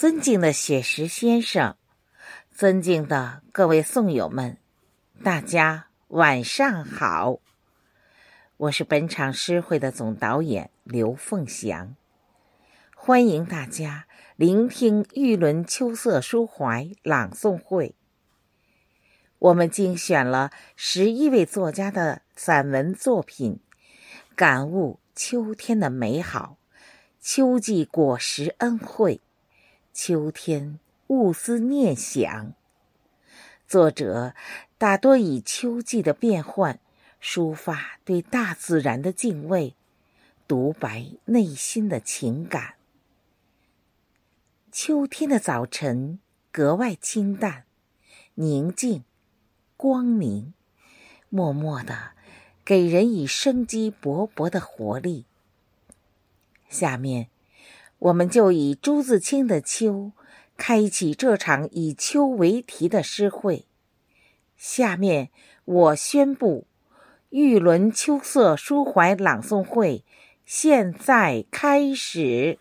尊敬的雪石先生，尊敬的各位颂友们，大家晚上好！我是本场诗会的总导演刘凤祥，欢迎大家聆听玉轮秋色抒怀朗诵会。我们精选了十一位作家的散文作品，感悟秋天的美好，秋季果实恩惠。秋天物思念想，作者大多以秋季的变换抒发对大自然的敬畏，独白内心的情感。秋天的早晨格外清淡、宁静、光明，默默的给人以生机勃勃的活力。下面。我们就以朱自清的《秋》开启这场以秋为题的诗会。下面我宣布，玉轮秋色抒怀朗诵会现在开始。